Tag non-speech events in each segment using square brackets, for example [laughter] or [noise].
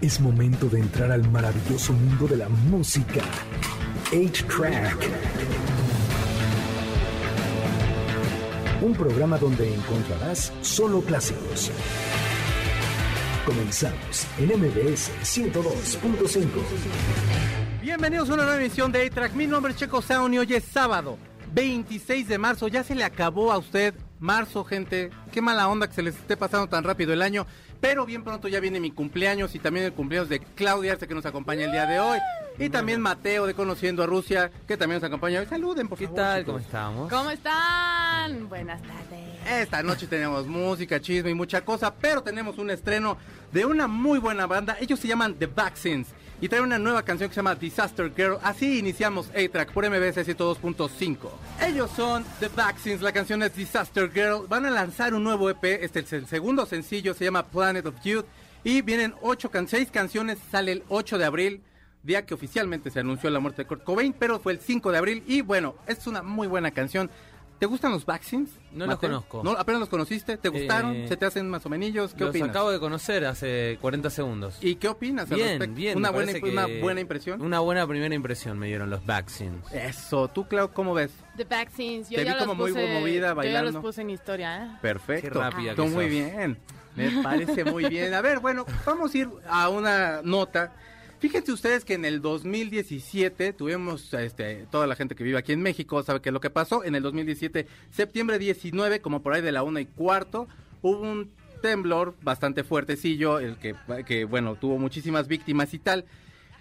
Es momento de entrar al maravilloso mundo de la música. 8-Track. Un programa donde encontrarás solo clásicos. Comenzamos en MBS 102.5. Bienvenidos a una nueva emisión de A-Track. Mi nombre es Checo Sound y hoy es sábado, 26 de marzo. Ya se le acabó a usted marzo, gente. Qué mala onda que se les esté pasando tan rápido el año. Pero bien pronto ya viene mi cumpleaños y también el cumpleaños de Claudia Arce que nos acompaña el día de hoy. Y también Mateo de Conociendo a Rusia que también nos acompaña hoy. Saluden, por ¿Qué favor. tal? chicos. ¿Cómo estamos? ¿Cómo están? Buenas tardes. Esta noche tenemos música, chisme y mucha cosa, pero tenemos un estreno de una muy buena banda. Ellos se llaman The Vaccines y traen una nueva canción que se llama Disaster Girl. Así iniciamos A-Track por MBS 102.5. Ellos son The Vaccines, la canción es Disaster Girl. Van a lanzar un nuevo EP, este es el segundo sencillo, se llama Planet of Youth. Y vienen ocho can seis canciones, sale el 8 de abril día que oficialmente se anunció la muerte de Kurt Cobain, pero fue el 5 de abril y bueno, es una muy buena canción. ¿Te gustan los vaccines? No los Mateo? conozco. ¿No, ¿Apenas los conociste? ¿Te gustaron? Eh, ¿Se te hacen más o menos? ¿Qué Los opinas? acabo de conocer hace 40 segundos. ¿Y qué opinas al bien, respecto? bien. ¿Una buena, una buena impresión? Una buena primera impresión me dieron los vaccines. Eso, ¿tú, Clau, cómo ves? The Vaccines. Yo Te ya vi los como muy puse, movida, Yo bailando. ya los puse en historia, ¿eh? Perfecto. Qué rápida Tú que muy sos. bien. Me parece muy bien. A ver, bueno, vamos a ir a una nota. Fíjense ustedes que en el 2017 tuvimos, este, toda la gente que vive aquí en México sabe qué es lo que pasó. En el 2017, septiembre 19, como por ahí de la una y cuarto, hubo un temblor bastante fuertecillo, el que, que bueno, tuvo muchísimas víctimas y tal.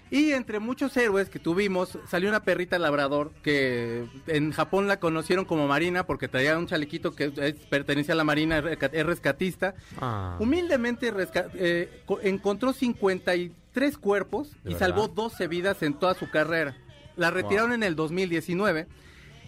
Y entre muchos héroes que tuvimos, salió una perrita labrador que en Japón la conocieron como Marina porque traía un chalequito que es- pertenece a la Marina, es rescatista. Ah. Humildemente resca- eh, co- encontró 53 cuerpos ¿De y verdad? salvó 12 vidas en toda su carrera. La retiraron en el 2019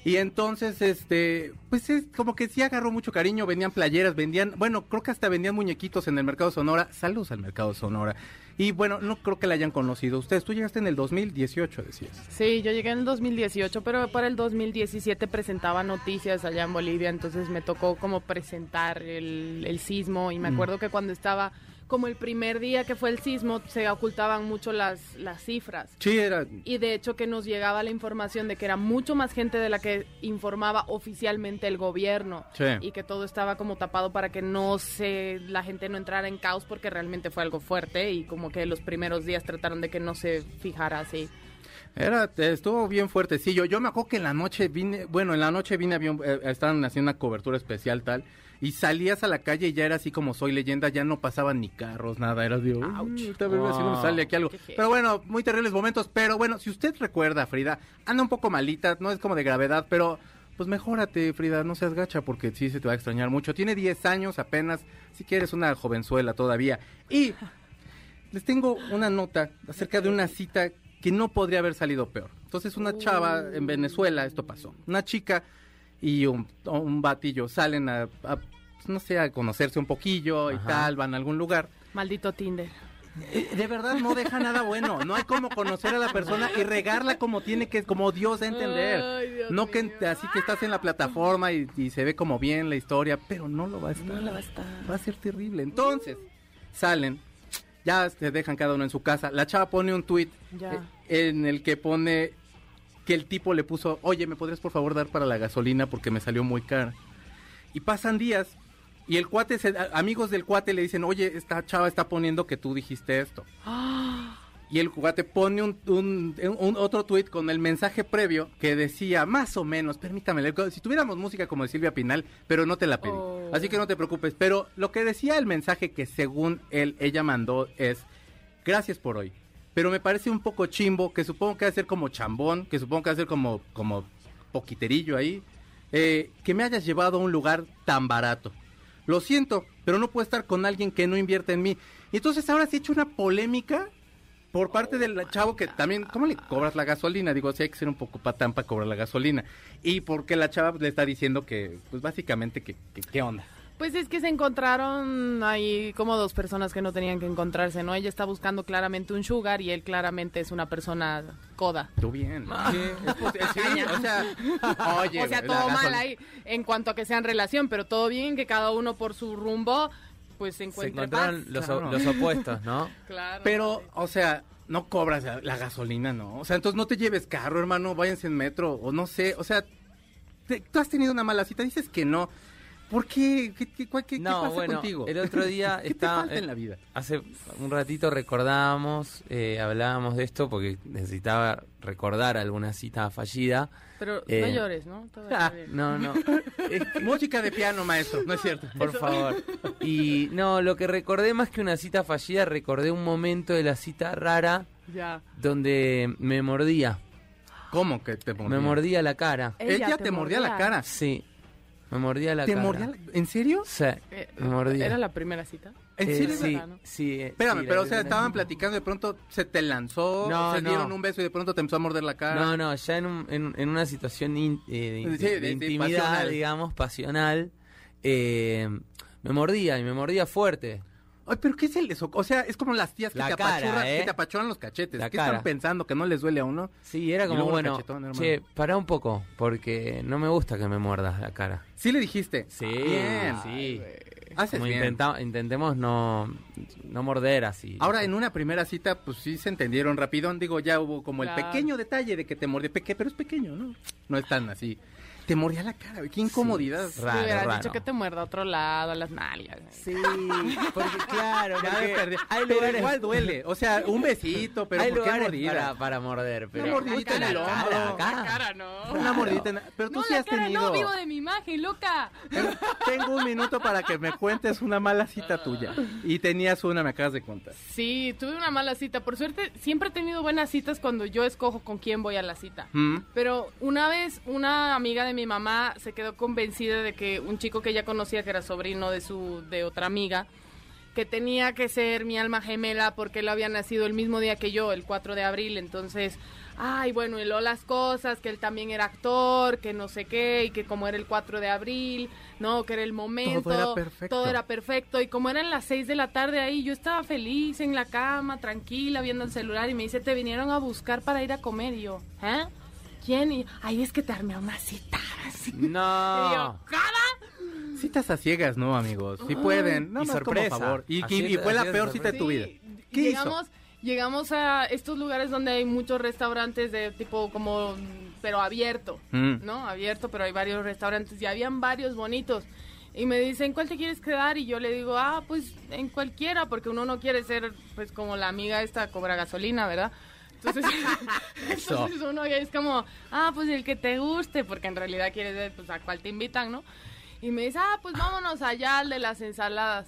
y entonces, este, pues es como que sí agarró mucho cariño, vendían playeras, vendían, bueno, creo que hasta vendían muñequitos en el mercado Sonora. Saludos al mercado Sonora. Y bueno, no creo que la hayan conocido. Ustedes, tú llegaste en el 2018, decías. Sí, yo llegué en el 2018, pero para el 2017 presentaba noticias allá en Bolivia, entonces me tocó como presentar el, el sismo y me Mm. acuerdo que cuando estaba como el primer día que fue el sismo se ocultaban mucho las, las cifras. Sí, era... Y de hecho que nos llegaba la información de que era mucho más gente de la que informaba oficialmente el gobierno. Sí. Y que todo estaba como tapado para que no se, la gente no entrara en caos porque realmente fue algo fuerte y como que los primeros días trataron de que no se fijara así. Era, estuvo bien fuertecillo. Yo me acuerdo que en la noche vine, bueno, en la noche vine, había un- eh, estaban haciendo una cobertura especial tal, y salías a la calle y ya era así como soy leyenda, ya no pasaban ni carros, nada, era de, me sale aquí algo. Feo. Pero bueno, muy terribles momentos, pero bueno, si usted recuerda, Frida, anda un poco malita, no es como de gravedad, pero pues mejórate, Frida, no seas gacha porque sí se te va a extrañar mucho. Tiene 10 años apenas, si quieres una jovenzuela todavía. Y les tengo una nota acerca de una cita que no podría haber salido peor. Entonces una chava en Venezuela, esto pasó. Una chica y un, un batillo salen a, a, pues, no sé, a conocerse un poquillo y Ajá. tal, van a algún lugar. Maldito Tinder. Eh, De verdad no deja nada bueno. No hay como conocer a la persona y regarla como tiene que, como Dios da a entender. Ay, Dios no que mío. así que estás en la plataforma y, y se ve como bien la historia, pero no lo va a estar. No lo va a estar. Va a ser terrible. Entonces, salen, ya se dejan cada uno en su casa. La chava pone un tweet Ya. en el que pone que el tipo le puso, oye, ¿me podrías por favor dar para la gasolina porque me salió muy cara? Y pasan días y el cuate, se- amigos del cuate le dicen, oye, esta chava está poniendo que tú dijiste esto. [gasps] Y el cuate pone un, un- un- otro tweet con el mensaje previo que decía, más o menos, permítame si tuviéramos música como de Silvia Pinal, pero no te la pedí. Oh. Así que no te preocupes. Pero lo que decía el mensaje que según él, ella mandó es, gracias por hoy. Pero me parece un poco chimbo, que supongo que va a ser como chambón, que supongo que va a ser como, como poquiterillo ahí, eh, que me hayas llevado a un lugar tan barato. Lo siento, pero no puedo estar con alguien que no invierte en mí. Y entonces ahora se ha hecho una polémica por parte del chavo que también, ¿cómo le cobras la gasolina? Digo, sí hay que ser un poco patán para cobrar la gasolina. Y porque la chava le está diciendo que, pues básicamente, que, que ¿qué onda? Pues es que se encontraron ahí como dos personas que no tenían que encontrarse, ¿no? Ella está buscando claramente un sugar y él claramente es una persona coda. Tú bien. Sí, es posi- [laughs] sí, o sea, [laughs] oye, o sea, la todo mal ahí en cuanto a que sean relación, pero todo bien que cada uno por su rumbo. Pues se Se encuentre encontraron paz. los, Claro. los opuestos, ¿no? [laughs] Claro. Pero, o sea, no cobras la, la gasolina, ¿no? O sea, entonces no te lleves carro, hermano, váyanse en metro, o no sé, o sea, te- tú has tenido una mala cita, dices que no. ¿Por qué? ¿Qué, qué, cuál- qué- qué no, pasa bueno, contigo? el otro día [laughs] ¿Qué te estaba... falta en la vida? Hace un ratito recordábamos, eh, hablábamos de esto porque necesitaba recordar alguna cita fallida. Pero no Eh, llores, ¿no? Todo va a Ah. No, no, [laughs] Música de piano, maestro, no es cierto. por favor. Y no, lo que recordé más que una cita fallida, recordé un momento de la cita rara Ya. donde me mordía, ¿Cómo que te mordía? me mordía la cara. Ella, te, mordía la cara. Sí, me mordía la ¿Te cara. mordía la- ¿En serio? Sí, Eh, me mordía. ¿Era la primera cita? ¿En Eh, serio? sí, ¿verdad, no? sí. eh, Espérame, sí, pero o sea, estaban platicando, de pronto se te lanzó, No, se no. dieron un beso y de pronto te empezó a morder la cara. No, no, ya en, un- en, en una situación in- eh, de, Sí, de de- de intimidad, pasional. digamos, pasional, eh, me mordía y me mordía fuerte. Ay, pero ¿qué es el eso? O sea, es como las tías que, La te, cara, apachurran, ¿eh? que te apachurran los cachetes. La ¿Qué cara. están pensando? ¿Que no les duele a uno? Sí, era como, bueno, che, pará un poco, porque no me gusta que me muerdas la cara. Sí le dijiste. Sí, Bien. sí. Haces Como bien. intenta- intentemos no, no morder así. Ahora, en una primera cita, pues sí se entendieron rapidón. Digo, ya hubo como el pequeño detalle de que te mordió. Peque, pero es pequeño, ¿no? No es tan así. Te mordía la cara, güey. Qué incomodidad. Sí, Raro, hubieras raro. dicho que te muerda a otro lado, a las nalgas. Sí, porque claro, Ya porque me perdí. hay Pero lugares, igual duele. O sea, un besito, pero hay ¿por qué mordida? para, para morder. Pero mordidita en el hombro. acá. La cara no. Una mordidita. en- Pero tú No, sí la has cara tenido. no, vivo de mi imagen, loca. Tengo un minuto para que me cuentes una mala cita tuya. Y tenías una, me acabas de contar. Sí, tuve una mala cita. Por suerte, siempre he tenido buenas citas cuando yo escojo con quién voy a la cita. ¿Mm? Pero una vez una amiga de mi mamá se quedó convencida de que un chico que ella conocía, que era sobrino de su de otra amiga, que tenía que ser mi alma gemela porque él había nacido el mismo día que yo, el 4 de abril. Entonces, ay, bueno, hiló las cosas, que él también era actor, que no sé qué, y que como era el 4 de abril, no, que era el momento. Todo era perfecto. todo era perfecto. Y como eran las 6 de la tarde ahí, yo estaba feliz en la cama, tranquila, viendo el celular, y me dice, te vinieron a buscar para ir a comer. Y yo, ¿eh? ¿Quién? Y, ay, es que te armé una cita. Así. Y yo, No. ¿cada? Citas a ciegas, ¿no, amigos? Si pueden. No Y más sorpresa. como favor. Y, y- y fue la peor cita de tu vida. Sí, ¿Qué llegamos, llegamos a estos lugares donde hay muchos restaurantes de tipo como, pero abierto, Mm. ¿no? Abierto, pero hay varios restaurantes y habían varios bonitos. Y me dicen, ¿cuál te quieres quedar? Y yo le digo, ah, pues en cualquiera, porque uno no quiere ser, pues como la amiga esta cobra gasolina, ¿verdad? Entonces, [laughs] entonces uno ya es como, ah, pues el que te guste, porque en realidad quieres ver, pues a cuál te invitan, ¿no? Y me dice, ah, pues vámonos allá al de las ensaladas.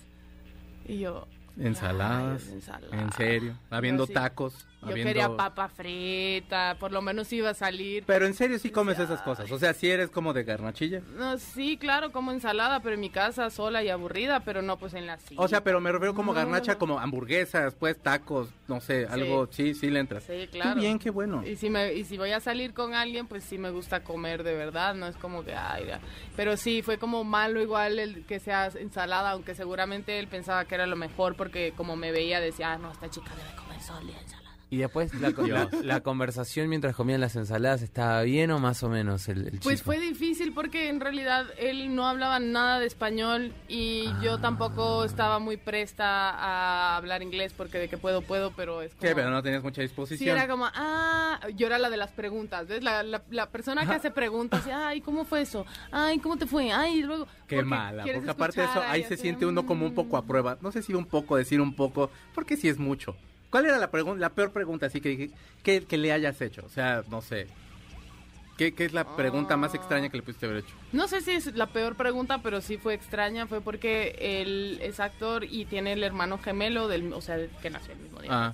Y yo, Ensaladas. Ay. En serio. Habiendo sí. tacos. Yo habiendo- quería papa frita, por lo menos iba a salir. Pero en serio sí comes esas cosas. O sea, si eres como de garnachilla. No, sí, claro, como ensalada, pero en mi casa sola y aburrida, pero no pues en la cita. O sea, pero me refiero como No, garnacha, no. como hamburguesas, pues tacos, no sé, algo, sí, sí le entras. Sí, claro. Qué bien, qué bueno. Y si, me, y si voy a salir con alguien, pues sí me gusta comer de verdad, no es como que, ay, ya. pero sí, fue como malo igual el que sea ensalada, aunque seguramente él pensaba que era lo mejor porque como me veía decía, ah, no, esta chica debe comer solo y ensalada. Y después la, [laughs] la, la conversación mientras comían las ensaladas estaba bien o más o menos el, el Pues chico? fue difícil porque en realidad él no hablaba nada de español y yo Ah. tampoco estaba muy presta a hablar inglés porque de que puedo, puedo, pero es como... ¿Qué? Pero no tenías mucha Sí, disposición. era como, ah, yo era la de las preguntas, ¿ves? La, la, la persona que hace preguntas, y, ay, ¿cómo fue eso? Ay, ¿cómo te fue? Ay, y luego... Qué porque mala, porque aparte de eso, ahí se así, siente uno como un poco a mm. prueba. No sé si un poco, decir un poco, porque sí es mucho. ¿Cuál era la pregunta, la peor pregunta así que, que, que le hayas hecho? O sea, no sé. ¿Qué, qué es la pregunta más Ah. extraña que le pudiste haber hecho? No sé si es la peor pregunta, pero sí fue extraña. Fue porque él es actor y tiene el hermano gemelo, del, o sea, que nació el mismo día. Ah,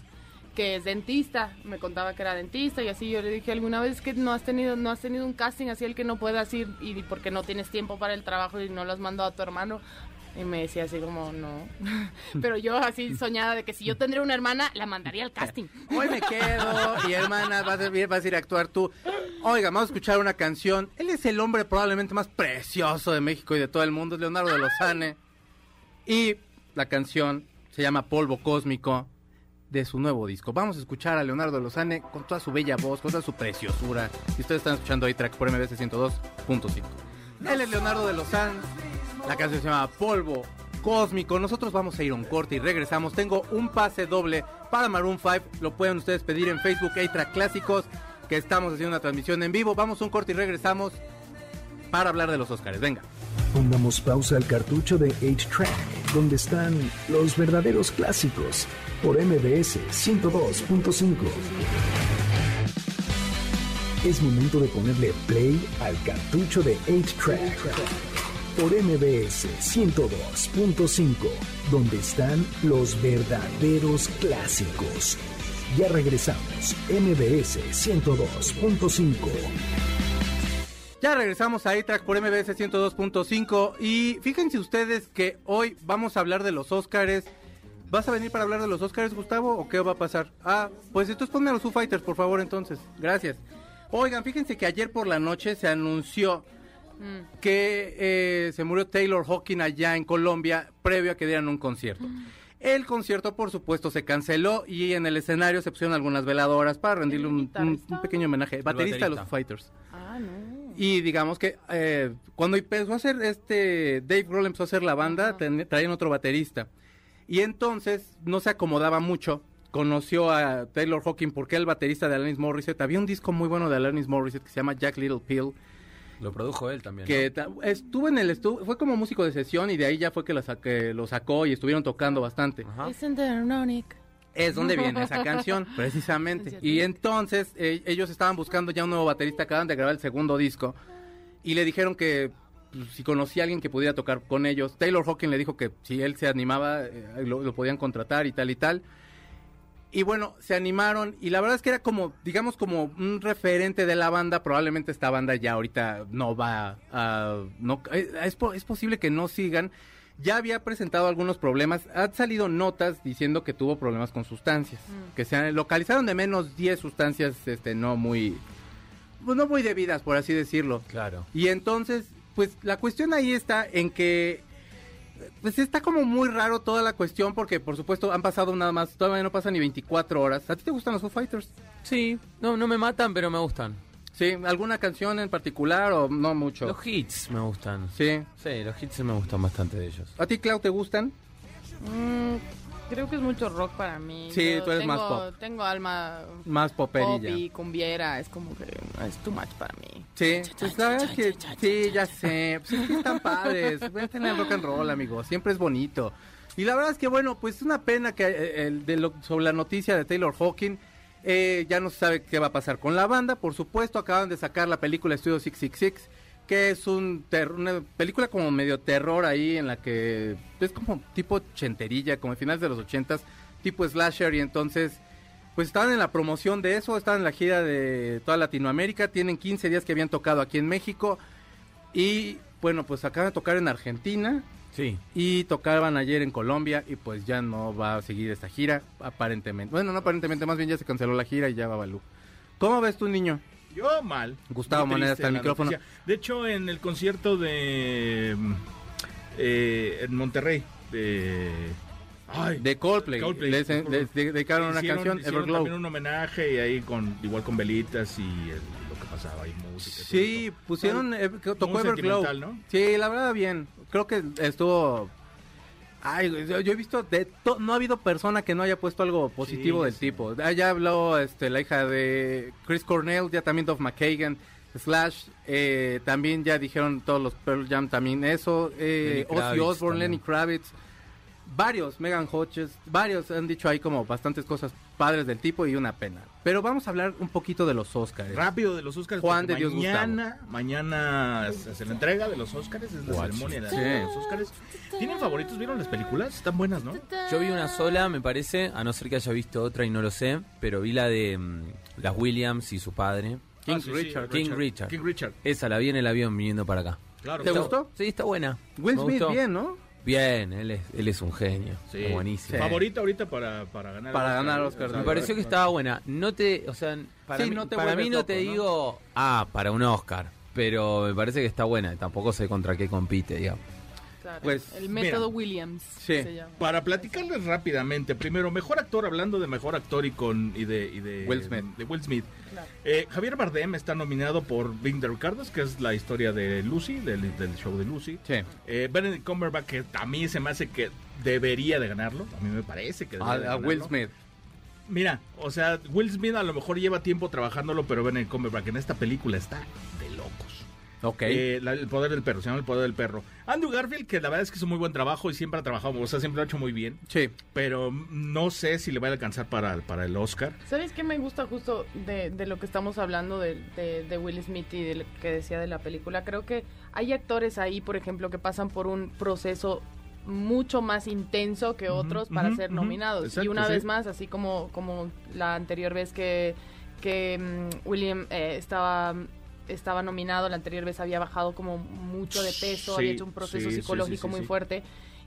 que es dentista, me contaba que era dentista y así yo le dije alguna vez que no has tenido no has tenido un casting así el que no puedas ir y porque no tienes tiempo para el trabajo y no lo has mandado a tu hermano y me decía así como no, [laughs] pero yo así soñada de que si yo tendría una hermana la mandaría al casting. hoy me quedo y hermana, vas a, ir, vas a ir a actuar tú. Oiga, vamos a escuchar una canción. Él es el hombre probablemente más precioso de México y de todo el mundo, es Leonardo de Lozane. Y la canción se llama Polvo Cósmico de su nuevo disco. Vamos a escuchar a Leonardo de Lozane con toda su bella voz, con toda su preciosura. Y ustedes están escuchando ahí track por MBC 102.5. Él es Leonardo de Lozane. La canción se llama Polvo cósmico. Nosotros vamos a ir a un corte y regresamos. Tengo un pase doble para Maroon 5. Lo pueden ustedes pedir en Facebook, Eitra Clásicos, que estamos haciendo una transmisión en vivo. Vamos a un corte y regresamos para hablar de los Oscars. Venga. Pongamos pausa al cartucho de 8-Track, donde están los verdaderos clásicos, por MBS 102.5. Es momento de ponerle play al cartucho de 8-Track por MBS 102.5, donde están los verdaderos clásicos. Ya regresamos, MBS 102.5. Ya regresamos a iTrack por MBS 102.5 y fíjense ustedes que hoy vamos a hablar de los Oscars. ¿Vas a venir para hablar de los Oscars, Gustavo, o qué va a pasar? Ah, pues entonces ponme a los Foo Fighters, por favor, entonces. Gracias. Oigan, fíjense que ayer por la noche se anunció que eh, se murió Taylor Hawking allá en Colombia previo a que dieran un concierto. El concierto, por supuesto, se canceló y en el escenario se pusieron algunas veladoras para rendirle un, un- guitarrista? un pequeño homenaje. Baterista de los Fighters. Ah, no. Y digamos que eh, cuando empezó a hacer este, Dave Grohl empezó a hacer la banda, ten- traían otro baterista. Y entonces no se acomodaba mucho. Conoció a Taylor Hawking porque era el baterista de Alanis Morissette. Había un disco muy bueno de Alanis Morissette que se llama Jack Little Pill. Lo produjo él también. Que estuvo en el estu fue como músico de sesión y de ahí ya fue que lo, sa- que lo sacó y estuvieron tocando bastante. Es donde [laughs] viene esa canción, precisamente. Y entonces eh, ellos estaban buscando ya un nuevo baterista, acaban de grabar el segundo disco. Y le dijeron que pues, si conocía a alguien que pudiera tocar con ellos. Taylor Hawking le dijo que si él se animaba, eh, lo, lo podían contratar y tal y tal. Y bueno, se animaron y la verdad es que era como, digamos, como un referente de la banda. Probablemente esta banda ya ahorita no va a... No, eh, es, es posible que no sigan. Ya había presentado algunos problemas. Han salido notas diciendo que tuvo problemas con sustancias. Que se localizaron de menos 10 sustancias este, no muy... Pues no muy debidas, por así decirlo. Claro. Y entonces, pues la cuestión ahí está en que pues está como muy raro toda la cuestión porque por supuesto han pasado nada más, todavía no pasan ni 24 horas. ¿A ti te gustan los Foo Fighters? Sí, no, no me matan, pero me gustan. Sí, ¿alguna canción en particular o no mucho? Los hits me gustan. Sí. Sí, los hits me gustan bastante de ellos. ¿A ti, Clau, te gustan? Mm, creo que es mucho rock para mí. Sí, Yo tú eres tengo, más pop. Tengo alma Más pop poperilla. y cumbiera. Es como que es too much para mí. Sí, pues la verdad es que sí, ya sé. Pues es que están padres. [laughs] Vete en el rock and roll, amigo. Siempre es bonito. Y la verdad es que, bueno, pues es una pena que eh, el de lo- sobre la noticia de Taylor Hawking. eh, ya no se sabe qué va a pasar con la banda. Por supuesto, acaban de sacar la película Studio 666, que es un ter- una película como medio terror ahí, en la que es como tipo chenterilla, como a finales de los ochentas, tipo slasher. Y entonces, pues estaban en la promoción de eso, estaban en la gira de toda Latinoamérica, tienen 15 días que habían tocado aquí en México y bueno, pues acaban de tocar en Argentina Sí. y tocaban ayer en Colombia y pues ya no va a seguir esta gira, aparentemente. Bueno, no aparentemente, más bien ya se canceló la gira y ya va Balú. ¿Cómo ves tú, niño? Yo mal. Gustavo Moneda, hasta el micrófono. noticia. De hecho, en el concierto de. eh, en Monterrey. De. Ay, De Coldplay, Coldplay. les les- les dedicaron una hicieron- canción, hicieron Everglow. también un homenaje y ahí con igual con velitas y el- lo que pasaba ahí música. y Sí, pusieron, eh, que tocó Everglow. ¿no? Sí, la verdad bien. Creo que estuvo... Ay, yo, yo he visto, de to- no ha habido persona que no haya puesto algo positivo Sí, del sí. tipo. Ah, Ya habló este, la hija de Chris Cornell, ya también Dove McKagan, Slash, eh, también ya dijeron todos los Pearl Jam también eso, eh, Ozzy Osbourne, también. Lenny Kravitz, varios, Megan Hodges, varios han dicho ahí como bastantes cosas padres del tipo y una pena. Pero vamos a hablar un poquito de los Oscars. Rápido de los Oscars. Juan de Dios mañana, mañana se la entrega de los Oscars, es la Guachi. ceremonia de Sí. de los Oscars. ¿Tienen favoritos? ¿Vieron las películas? Están buenas, ¿no? Yo vi una sola, me parece, a no ser que haya visto otra y no lo sé, pero vi la de mm, las Williams y su padre. King Ah, sí, sí, Richard. King Richard. King Richard. Esa la vi en el avión viniendo para acá. Claro. ¿Te gustó? Sí, está buena. Will Me Smith gustó. bien, ¿no? Bien, él es, él es un genio. Sí. Buenísimo. Sí. Favorita ahorita para, para ganar Para el ganar Oscar. Me pareció que estaba buena. No te, o sea, para Sí, mí, no te para vuelves mí no loco, te ¿no? digo, ah, para un Oscar, pero me parece que está buena. Tampoco sé contra qué compite, digamos. Claro, Pues, el método mira. Williams Sí. se llama. Para platicarles rápidamente, primero, mejor actor, hablando de mejor actor y con y de, y de Will Smith. de Will Smith. Claro. Eh, Javier Bardem está nominado por Bing de Ricardos, que es la historia de Lucy, del, del show de Lucy. Sí. Eh, Benedict Cumberbatch, que a mí se me hace que debería de ganarlo. A mí me parece que debería de A, a Will ganarlo. Smith. Mira, o sea, Will Smith a lo mejor lleva tiempo trabajándolo, pero Benedict Cumberbatch en esta película está. Ok. Eh, la- el poder del perro, se llama el poder del perro. Andrew Garfield, que la verdad es que hizo muy buen trabajo y siempre ha trabajado, o sea, siempre lo ha hecho muy bien, sí. pero no sé si le va a alcanzar para, para el Oscar. ¿Sabes qué me gusta justo de, de lo que estamos hablando de, de- de Will Smith y de lo que decía de la película? Creo que hay actores ahí, por ejemplo, que pasan por un proceso mucho más intenso que otros para ser nominados. y Exacto, una sí. vez más, así como, como la anterior vez que, que mm, William eh, estaba estaba nominado, la anterior vez había bajado como mucho de peso, Sí, había hecho un proceso sí, psicológico sí, muy fuerte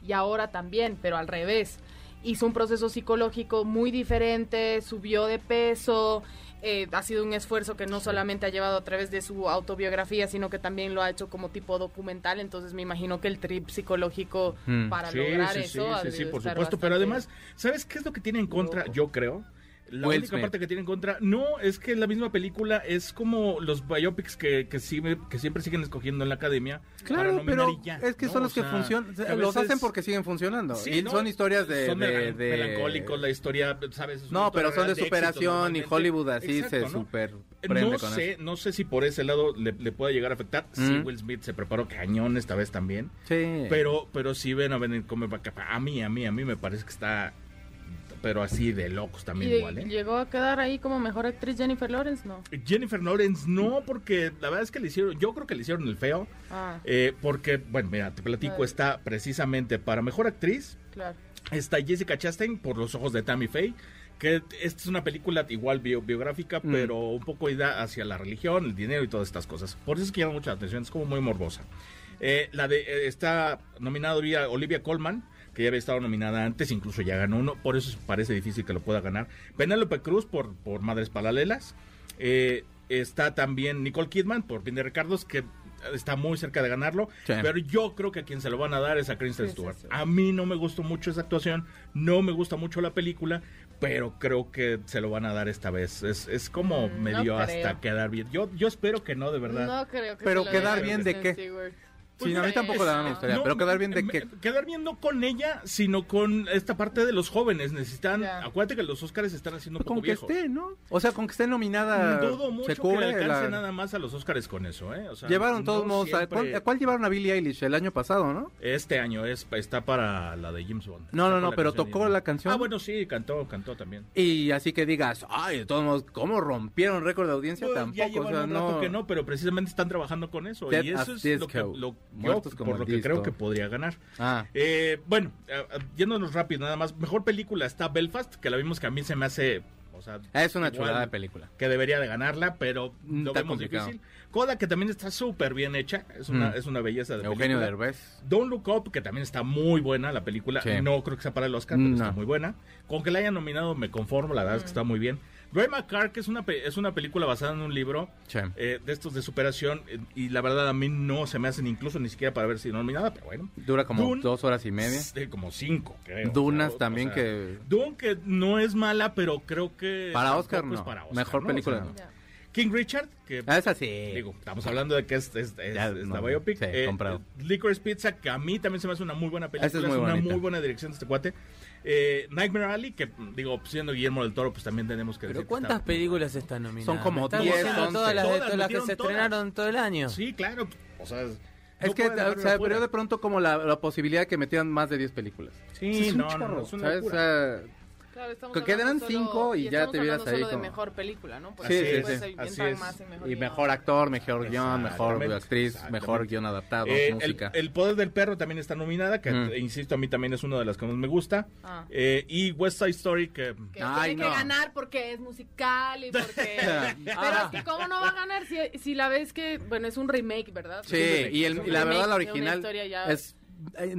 y ahora también, pero al revés. Hizo un proceso psicológico muy diferente, subió de peso, eh, ha sido un esfuerzo que no solamente ha llevado a través de su autobiografía, sino que también lo ha hecho como tipo documental, entonces me imagino que el trip psicológico Mm. para lograr eso sí, sí, sí, por supuesto. Pero además, ¿sabes qué es lo que tiene en contra? loco. Yo creo. La Will única Smith. parte que tiene en contra, no, es que la misma película es como los biopics que, que, sí- que siempre siguen escogiendo en la academia. Claro, pero ya, es que ¿no? son los que sea, funcionan. que Los veces- hacen porque siguen funcionando. Sí, y ¿no? son historias de. Son de- melan- de- melancólicos, la historia, ¿sabes? No, pero son de éxito superación y. Hollywood así Exacto, se ¿no? super No con sé, eso. no sé si por ese lado le, le puede llegar a afectar. Sí, Mm. Will Smith se preparó cañón esta vez también. Sí. Pero, pero sí ven a venir como a mí, a mí, a mí me parece que está, pero así de locos también Y igual, ¿eh? llegó a quedar ahí como mejor actriz Jennifer Lawrence, ¿no? Jennifer Lawrence no, porque la verdad es que le hicieron, yo creo que le hicieron el feo, Ah, eh, porque, bueno, mira, te platico, está precisamente para mejor actriz, claro. está Jessica Chastain por los ojos de Tammy Faye, que esta es una película igual bio- biográfica, Mm. pero un poco ida hacia la religión, el dinero y todas estas cosas. Por eso es que llama mucha atención, es como muy morbosa. Eh, la de eh, está nominada Olivia, Olivia Colman, que ya había estado nominada antes, incluso ya ganó uno, por eso parece difícil que lo pueda ganar. Penélope Cruz por, por Madres Paralelas. Eh, está también Nicole Kidman por Pin de Ricardos, que está muy cerca de ganarlo, Sí. pero yo creo que a quien se lo van a dar es a Kristen Stewart. A mí no me gustó mucho esa actuación, no me gusta mucho la película, pero creo que se lo van a dar esta vez. Es, es como Mm, medio no hasta creo. quedar bien. Yo, yo espero que no, de verdad. No creo que Pero se lo quedar bien de qué? Stewart. Sí, a mí tampoco la me gustaría, No, pero quedar bien de me- qué. Quedar bien no con ella, sino con esta parte de los jóvenes. Necesitan. Ya. Acuérdate que los Oscars están haciendo un Pues poco con que viejos. esté, ¿no? O sea, con que esté nominada. Dudo mucho se que cubre le alcance la- nada más a los Oscars con eso, ¿eh? O sea, Llevaron todos no modos. a- ¿cuál, a cuál llevaron a Billie Eilish el año pasado, no? Este año es, está para la de James Bond. No, no, no, pero tocó la canción. Ah, bueno, sí, cantó, cantó también. Y así que digas, ay, de todos modos, ¿cómo rompieron récord de audiencia? Pues, Tampoco, ya o sea, un rato no. que no, pero precisamente están trabajando con eso. Y eso es lo que, Yo, Muertos como por lo que creo que podría ganar. Ah, Eh, bueno, yéndonos rápido nada más. Mejor película está Belfast, que la vimos que a mí se me hace... O sea, es una chulada de película. Que debería de ganarla, pero Mm, lo está vemos complicado. difícil. Coda, que también está súper bien hecha. Es una, Mm. es una belleza de Eugenio película. Derbez. Don't Look Up, que también está muy buena la película. Sí. No creo que sea para el Oscar, pero No. está muy buena. Con que la hayan nominado me conformo, la verdad es que está muy bien. Ray McCark es una, pe- es una película basada en un libro Sí. eh, de estos de superación eh, y la verdad a mí no se me hacen incluso ni siquiera para ver si nominada, pero bueno. Dura como Dune, dos horas y media. como cinco, creo. Dunas O sea, también o sea, que... Dune que no es mala, pero creo que... Para Oscar no. para Oscar, Mejor ¿no? película O sea, no. King Richard, que Ah, esa sí. Digo, estamos hablando de que es, es, es- Ya, es no, la biopic. sí, Eh, comprado. Licorice Pizza, que a mí también se me hace una muy buena película. Es muy una bonita. muy buena dirección de este cuate. Eh, Nightmare Alley, que digo, siendo Guillermo del Toro, pues también tenemos que Pero decir ¿cuántas está- películas están nominadas? Son como Me estás 10, diciendo 11. todas las, de- Todas, las que se todas. estrenaron todo el año. Sí, claro. O sea, Es no que, o sea, pero de pronto como la, la posibilidad de que metieran más de 10 películas. Sí, Es un no, no, no, es una ¿sabes? locura. O sea, Claro, estamos Que solo- cinco y ya te vieras ahí solo como- de mejor película, ¿no? Sí, sí, sí. Así es. más y mejor y guion. mejor actor, mejor guion, mejor actriz, mejor guion adaptado, Eh, música. el Poder del Perro también está nominada, que Mm. insisto, a mí también es una de las que más me gusta. Ah. Eh, y West Side Story, que Que Ay, tiene no. que ganar porque es musical y porque... [laughs] Pero Ah. es que cómo no va a ganar si, si la ves que, bueno, es un remake, ¿verdad? Sí, remake, y, el- y la verdad la original es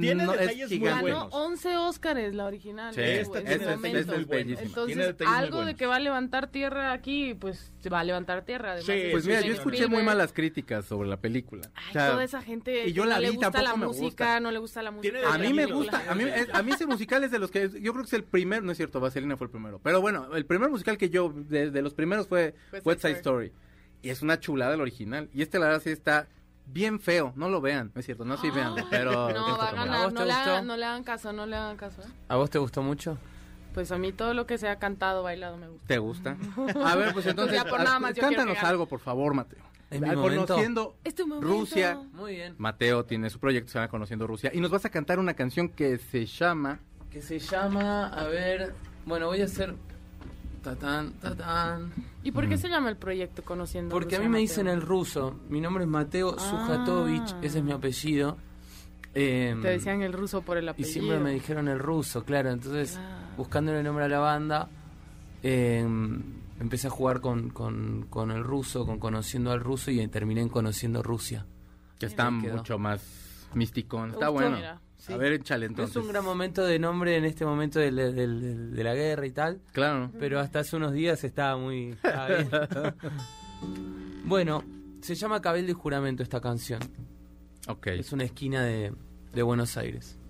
Tiene no, es detalles muy gigante. Ganó buenos. 11 Óscares la original. Sí, ¿eh? Esta En tiene detalles muy buenos. Entonces, algo de buenos. que va a levantar tierra aquí, pues se va a levantar tierra. Además Sí, Pues mira, yo escuché muy malas críticas sobre la película. Ay, O sea, toda esa gente y yo la no le vi, gusta la música, gusta. no le gusta la música. A mí me gusta, a mí, es- a mí ese musical es de los que, yo creo que es el primer, no es cierto, Vaselina fue el primero, pero bueno, el primer musical que yo, de, de los primeros fue West West Side Story, y es una chulada el original, y este la verdad sí está bien feo, no lo vean, no es cierto, no sí vean, [gasps] pero... No, va a ¿A ganar, vos te no le, gustó? hagan, no le hagan caso, no le hagan caso. ¿eh? ¿A vos te gustó mucho? Pues a mí todo lo que sea cantado, bailado me gusta. ¿Te gusta? A ver, pues [laughs] entonces, Ya por nada más yo quiero cántanos que gane. algo, por favor, Mateo. ¿Es mi momento? Conociendo Es tu momento. Rusia, Muy bien. Mateo tiene su proyecto, se llama Conociendo Rusia, y nos vas a cantar una canción que se llama... Que se llama, a ver, bueno, voy a hacer... Tatán, tatán. ¿Y por qué se llama el proyecto Conociendo Porque a mí me Mateo? dicen el ruso. Mi nombre es Mateo Ah. Sujatovich, ese es mi apellido. Eh, Te decían el ruso por el Y apellido. siempre me dijeron el ruso, claro. Entonces, Claro. buscándole el nombre a la banda, eh, empecé a jugar con, con, con el ruso, con conociendo al ruso y terminé en conociendo Rusia. que está mucho más misticón. Me Está bueno. mira. Sí. A ver, échale entonces. Es un gran momento de nombre en este momento de la guerra y tal. Claro. Pero hasta hace unos días estaba muy... estaba bien. [laughs] bueno, se llama Cabildo y Juramento esta canción. Ok. Es una esquina de, de Buenos Aires.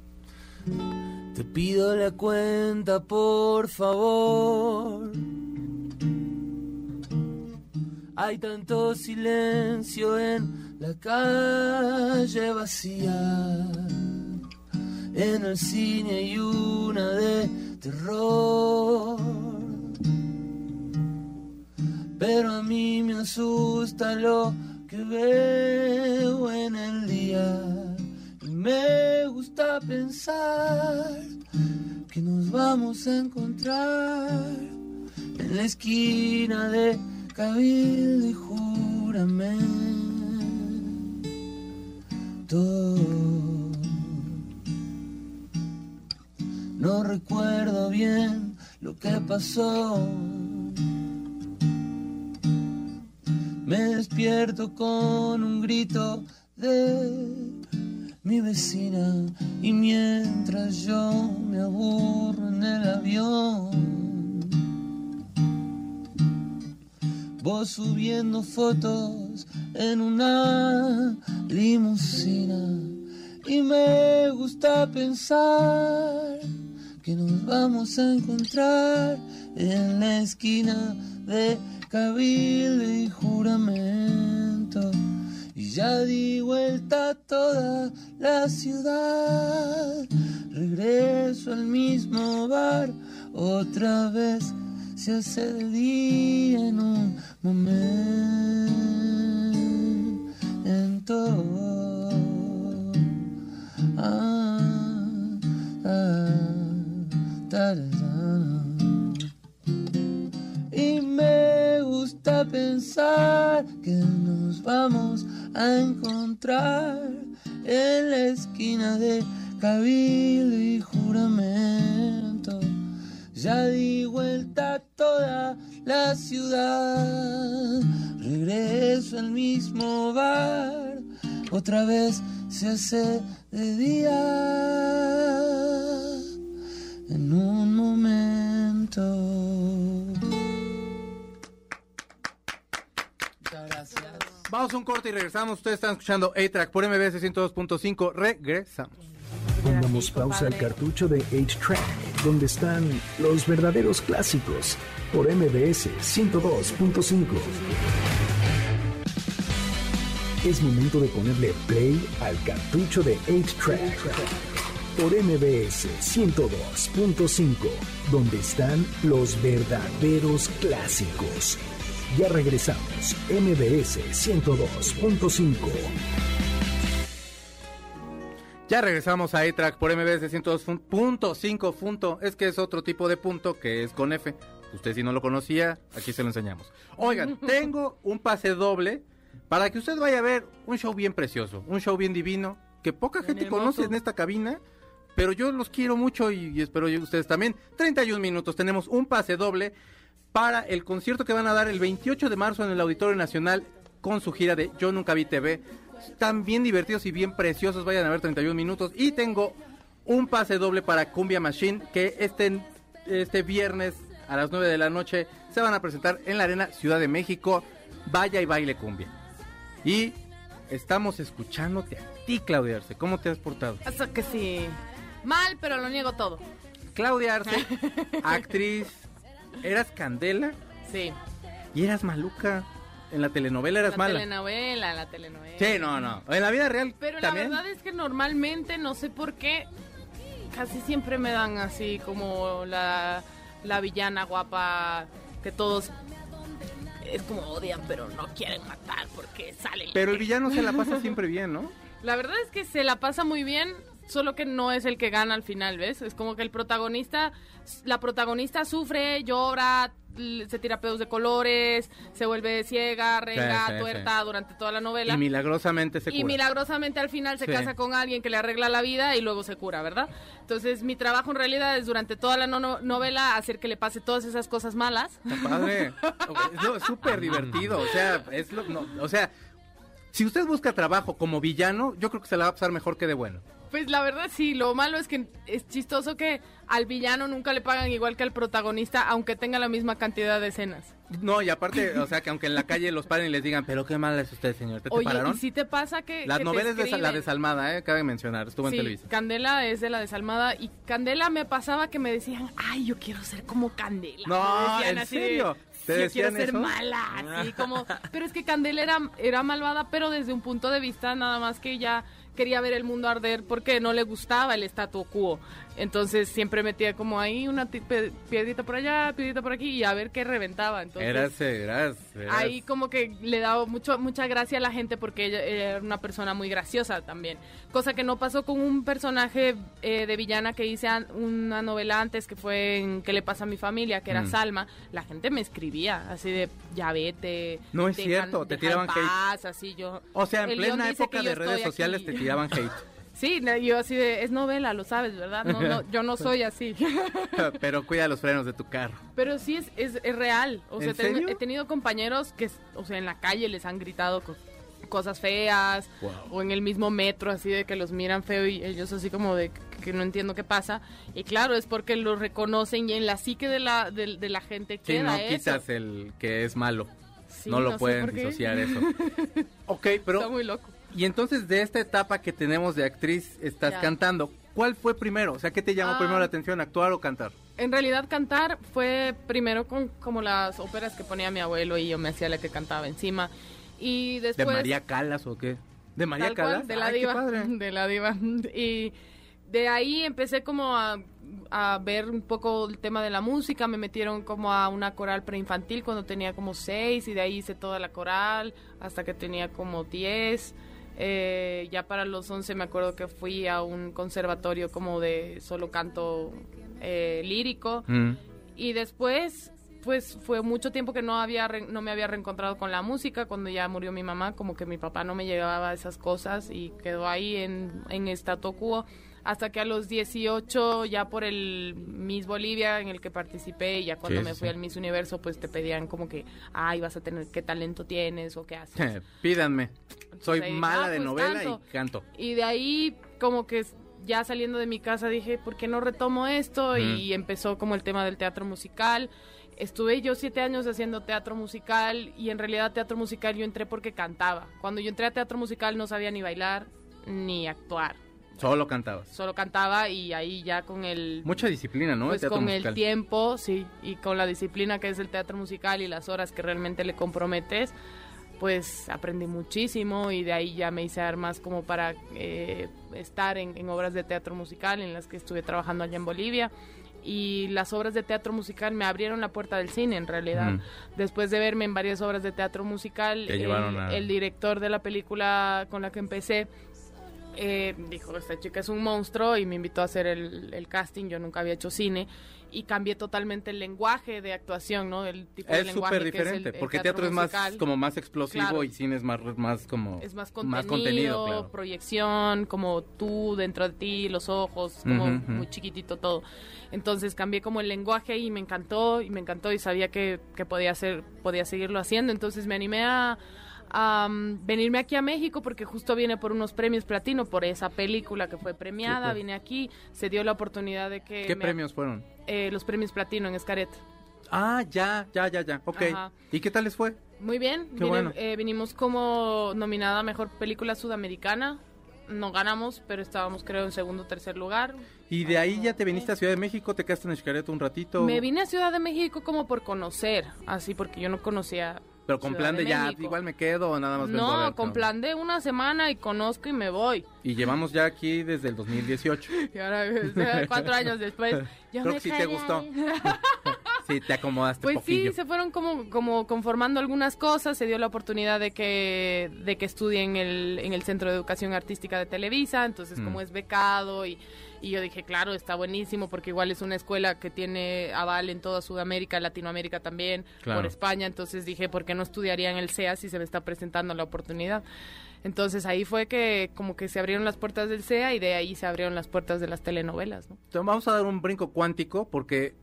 Te pido la cuenta, por favor. Hay tanto silencio en la calle vacía. En el cine hay una de terror. Pero a mí me asusta lo que veo en el día. Y me gusta pensar que nos vamos a encontrar en la esquina de Cabildo y Juramento. No recuerdo bien lo que pasó. Me despierto con un grito de mi vecina y mientras yo me aburro en el avión. Vos subiendo fotos en una limusina y me gusta pensar que nos vamos a encontrar en la esquina de Cabildo y Juramento. Y ya di vuelta a toda la ciudad, regreso al mismo bar, otra vez se hace de día en un momento. Ah, ah. Y me gusta pensar que nos vamos a encontrar en la esquina de Cabildo y Juramento. Ya di vuelta toda la ciudad, regreso al mismo bar, otra vez se hace de día en un momento. Muchas gracias. Vamos a un corte y regresamos. Ustedes están escuchando A-Track por MBS 102.5. Regresamos. Pongamos pausa al cartucho de 8-Track, donde están los verdaderos clásicos, por MBS 102.5. Es momento de ponerle play al cartucho de 8-Track, por MBS 102.5, donde están los verdaderos clásicos. Ya regresamos, MBS 102.5. Ya regresamos a A-Track por MBS 102.5. Punto. Es que es otro tipo de punto que es con F. Usted si no lo conocía, aquí se lo enseñamos. Oigan, [laughs] tengo un pase doble para que usted vaya a ver un show bien precioso, un show bien divino, que poca gente conoce en esta cabina, pero yo los quiero mucho y, y espero ustedes también. 31 minutos, tenemos un pase doble para el concierto que van a dar el 28 de marzo en el Auditorio Nacional con su gira de Yo Nunca Vi TV. Están bien divertidos y bien preciosos. Vayan a ver 31 minutos. Y tengo un pase doble para Cumbia Machine que este, este viernes a las 9 de la noche se van a presentar en la Arena Ciudad de México. Vaya y baile cumbia. Y estamos escuchándote a ti, Claudia Arce. ¿Cómo te has portado? Eso que sí. Mal, pero lo niego todo. Claudia Arce, [laughs] actriz. ¿Eras Candela? Sí. Y eras maluca. En la telenovela eras la mala. telenovela, la telenovela. Sí, no, no. En la vida real Pero también. la verdad es que normalmente, no sé por qué, casi siempre me dan así como la, la villana guapa que todos es como odian, pero no quieren matar porque salen. Pero el villano se la pasa siempre bien, ¿no? [laughs] La verdad es que se la pasa muy bien, solo que no es el que gana al final, ¿ves? Es como que el protagonista, la protagonista sufre, llora, se tira pedos de colores, se vuelve ciega, renga, Sí, sí, tuerta durante toda la novela. Y milagrosamente se Y cura. milagrosamente al final se casa con alguien que le arregla la vida y luego se cura, ¿verdad? Entonces mi trabajo en realidad es durante toda la no- no- novela hacer que le pase todas esas cosas malas. Está padre. [laughs] Es súper divertido. O sea, es lo, no, o sea, si usted busca trabajo como villano, yo creo que se la va a pasar mejor que de bueno. Pues la verdad sí, lo malo es que es chistoso que al villano nunca le pagan igual que al protagonista, aunque tenga la misma cantidad de escenas. No, y aparte, o sea, que aunque en la calle los paren y les digan, pero qué mal es usted, señor. ¿Te, te Oye, pararon? ¿y si te pasa que... Las que te novelas de la desalmada, ¿eh? Cabe mencionar, estuvo en Sí, televisión. Candela es de la desalmada y Candela me pasaba que me decían, ay, yo quiero ser como Candela. No, ¿en de, serio? ¿Te "Sí, yo quiero ser eso? mala, así como... Pero es que Candela era, era malvada, pero desde un punto de vista nada más que ella quería ver el mundo arder porque no le gustaba el statu quo. Entonces siempre metía como ahí una piedrita por allá, piedrita por aquí y a ver qué reventaba. Entonces, Eras, eras, eras- Ahí como que le daba mucho, mucha gracia a la gente porque ella, ella era una persona muy graciosa también. Cosa que no pasó con un personaje eh, de villana que hice an- una novela antes que fue en ¿Qué le pasa a mi familia? que era Mm. Salma. La gente me escribía así de ya vete. No es cierto, te tiraban paz, así yo. O sea, en plena época de redes sociales te tiraban hate. [laughs] Sí, no, yo así de, es novela, lo sabes, ¿verdad? No, no, yo no soy así. [laughs] pero cuida los frenos de tu carro. Pero sí es, es, es real. O sea, ¿En ten- serio? he tenido compañeros que, o sea, en la calle les han gritado co- cosas feas Wow. o en el mismo metro así de que los miran feo y ellos así como de que, no entiendo qué pasa. Y claro, es porque lo reconocen y en la psique de la, de, de la gente Sí, queda no eso. quitas el que es malo. Sí, no lo sé pueden disociar eso. [laughs] ok, Está pero... muy loco. Y entonces de esta etapa que tenemos de actriz, estás Ya. cantando. ¿Cuál fue primero? O sea, ¿qué te llamó Ah. primero la atención, actuar o cantar? En realidad cantar fue primero con como las óperas que ponía mi abuelo y yo me hacía la que cantaba encima. Y ¿De después... María Calas o qué? ¿De María Tal cual, Calas? de la Ay, diva. [laughs] De la diva. Y de ahí empecé como a, a ver un poco el tema de la música. Me metieron como a una coral preinfantil cuando tenía como seis y de ahí hice toda la coral hasta que tenía como diez. Eh, ya para los once me acuerdo que fui a un conservatorio como de solo canto eh, lírico. Mm. Y después, pues fue mucho tiempo que no había re- no me había reencontrado con la música. Cuando ya murió mi mamá, como que mi papá no me llevaba a esas cosas y quedó ahí en, en statu quo. Hasta que a los 18, ya por el Miss Bolivia en el que participé, y ya cuando Sí, me fui sí. al Miss Universo, pues te pedían como que, ay, vas a tener, qué talento tienes o qué haces. [laughs] Pídanme. Soy ahí, mala ah, de pues novela canto. y canto. Y de ahí, como que ya saliendo de mi casa, dije, ¿por qué no retomo esto? Y empezó como el tema del teatro musical. Estuve yo siete años haciendo teatro musical y en realidad teatro musical yo entré porque cantaba. Cuando yo entré a teatro musical no sabía ni bailar ni actuar. Solo cantabas. Solo cantaba y ahí ya con el... Mucha disciplina, ¿no? El Pues teatro con musical. el tiempo, sí, y con la disciplina que es el teatro musical y las horas que realmente le comprometes, pues aprendí muchísimo y de ahí ya me hice armas como para eh, estar en, en obras de teatro musical en las que estuve trabajando allá en Bolivia. Y las obras de teatro musical me abrieron la puerta del cine, en realidad. Mm. Después de verme en varias obras de teatro musical, a- el director de la película con la que empecé eh, dijo, esta chica es un monstruo y me invitó a hacer el, el casting, yo nunca había hecho cine y cambié totalmente el lenguaje de actuación, ¿no? El tipo Es súper el- diferente, el porque teatro, es más como más explosivo Claro. y cine es más, más como es más contenido, claro. proyección, como tú dentro de ti, los ojos, como muy chiquitito todo. Entonces cambié como el lenguaje y me encantó y me encantó y sabía que, que podía hacer, podía seguirlo haciendo. Entonces me animé a, am, venirme aquí a México porque justo viene por unos premios platino por esa película que fue premiada. Vine aquí, se dio la oportunidad de que... ¿Qué me- premios fueron? eh, los premios platino en Escaret. Ah, ya, ya, ya, ya. Ok. Ajá. ¿Y qué tal les fue? Muy bien, Qué vine- bueno. eh, vinimos como nominada a Mejor Película Sudamericana. No ganamos, pero estábamos creo en segundo o tercer lugar. Y de ahí ya te viniste a Ciudad de México, te quedaste en Xcaret un ratito. Me vine a Ciudad de México como por conocer, así porque yo no conocía. Pero con Ciudad plan de, ya, México. igual me quedo o nada más No, ver, con ¿no? plan de una semana y conozco y me voy. Y llevamos ya aquí desde el 2018. [laughs] Y ahora, cuatro años después, [laughs] yo Creo me que sí te gustó. [laughs] Sí, te acomodaste Pues poquillo. sí, se fueron como, como conformando algunas cosas, se dio la oportunidad de que, de que estudie en el, en el Centro de Educación Artística de Televisa, entonces Mm. como es becado y, y yo dije, claro, está buenísimo porque igual es una escuela que tiene aval en toda Sudamérica, Latinoamérica también, Claro. por España, entonces dije, ¿por qué no estudiaría en el CEA si se me está presentando la oportunidad? Entonces ahí fue que como que se abrieron las puertas del CEA y de ahí se abrieron las puertas de las telenovelas, ¿no? Entonces, vamos a dar un brinco cuántico porque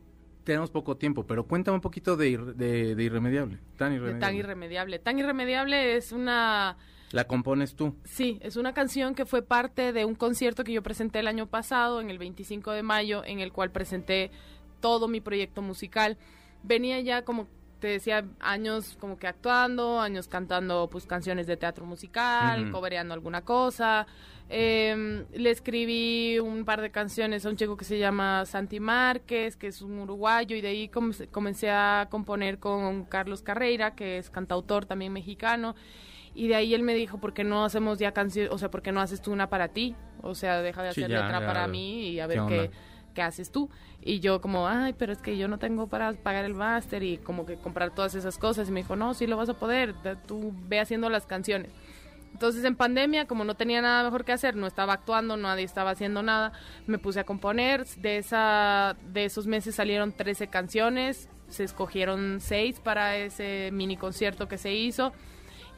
tenemos poco tiempo, pero cuéntame un poquito de, ir- de, de Irremediable. Tan De irremediable. Tan Irremediable. Tan Irremediable es una... La compones tú. Sí, es una canción que fue parte de un concierto que yo presenté el año pasado, en el 25 de mayo, en el cual presenté todo mi proyecto musical. Venía ya, como te decía, años como que actuando, años cantando pues canciones de teatro musical, Ujú. cobereando alguna cosa. Eh, le escribí un par de canciones a un chico que se llama Santi Márquez, que es un uruguayo, y de ahí com- comencé a componer con Carlos Carreira, que es cantautor también mexicano. Y de ahí él me dijo, ¿por qué no hacemos ya canciones? O sea, ¿por qué no haces tú una para ti? O sea, deja de Sí, hacer ya, letra ya. para mí y a ¿Qué ver onda? qué, qué haces tú. Y yo como, ay, pero es que yo no tengo para pagar el máster y como que comprar todas esas cosas. Y me dijo, no, sí lo vas a poder, tú ve haciendo las canciones. Entonces en pandemia, como no tenía nada mejor que hacer, no estaba actuando, nadie estaba haciendo nada, me puse a componer. De, esa, de esos meses salieron 13 canciones, se escogieron 6 para ese mini concierto que se hizo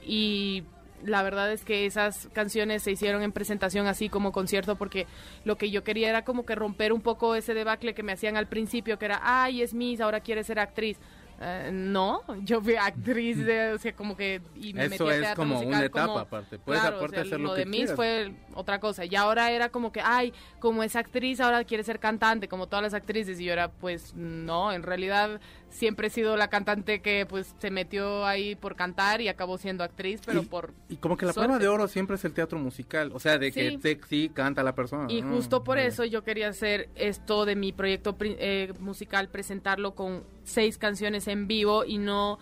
y la verdad es que esas canciones se hicieron en presentación así como concierto porque lo que yo quería era como que romper un poco ese debacle que me hacían al principio que era, ay, es Miss, ahora quiere ser actriz. Eh, no, yo fui actriz, de, o sea, como que... Y me metí Eso a es como musical una etapa como- aparte. Puedes Claro, o aparte sea, hacer lo, lo que de Miss fue otra cosa. Y ahora era como que, ay, como es actriz, ahora quiere ser cantante, como todas las actrices. Y yo era, pues, no, en realidad siempre he sido la cantante que, pues, se metió ahí por cantar y acabó siendo actriz, pero Y- por... Y como que la suerte. prueba de oro siempre es el teatro musical. O sea, de que Sí. te- sí canta la persona. Y justo por eso yo quería hacer esto de mi proyecto eh, musical, presentarlo con seis canciones en vivo y no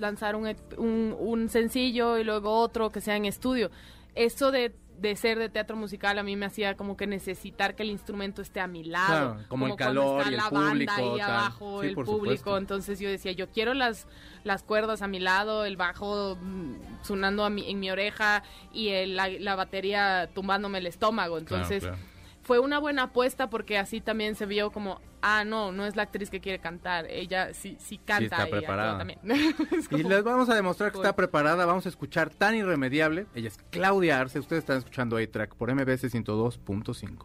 lanzar un, un, un sencillo y luego otro que sea en estudio. Esto de, de ser de teatro musical a mí me hacía como que necesitar que el instrumento esté a mi lado. Claro, como el calor está y el la público, banda ahí tal. abajo, Sí, el público. supuesto. Entonces yo decía, yo quiero las, las cuerdas a mi lado, el bajo mm, sonando a mi, en mi oreja y el- la, la batería tumbándome el estómago. Claro, Entonces claro. fue una buena apuesta porque así también se vio como, ah, no, no es la actriz que quiere cantar, ella sí, sí canta está y actúa preparada. también. [laughs] Y les vamos a demostrar que está preparada. Vamos a escuchar tan irremediable. Ella es Claudia Arce. Ustedes están escuchando A-Track por MBS 102.5.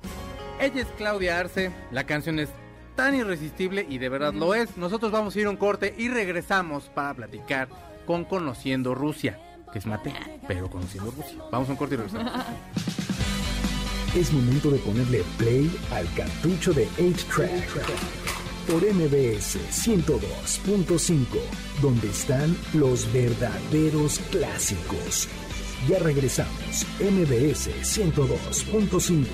Ella es Claudia Arce. La canción es tan irresistible y de verdad lo es. Nosotros vamos a ir a un corte y regresamos para platicar con Conociendo Rusia, que es Mate, pero Conociendo Rusia. Vamos a un corte y regresamos. [laughs] Es momento de ponerle play al cartucho de 8-Track por MBS 102.5, donde están los verdaderos clásicos. Ya regresamos, MBS 102.5.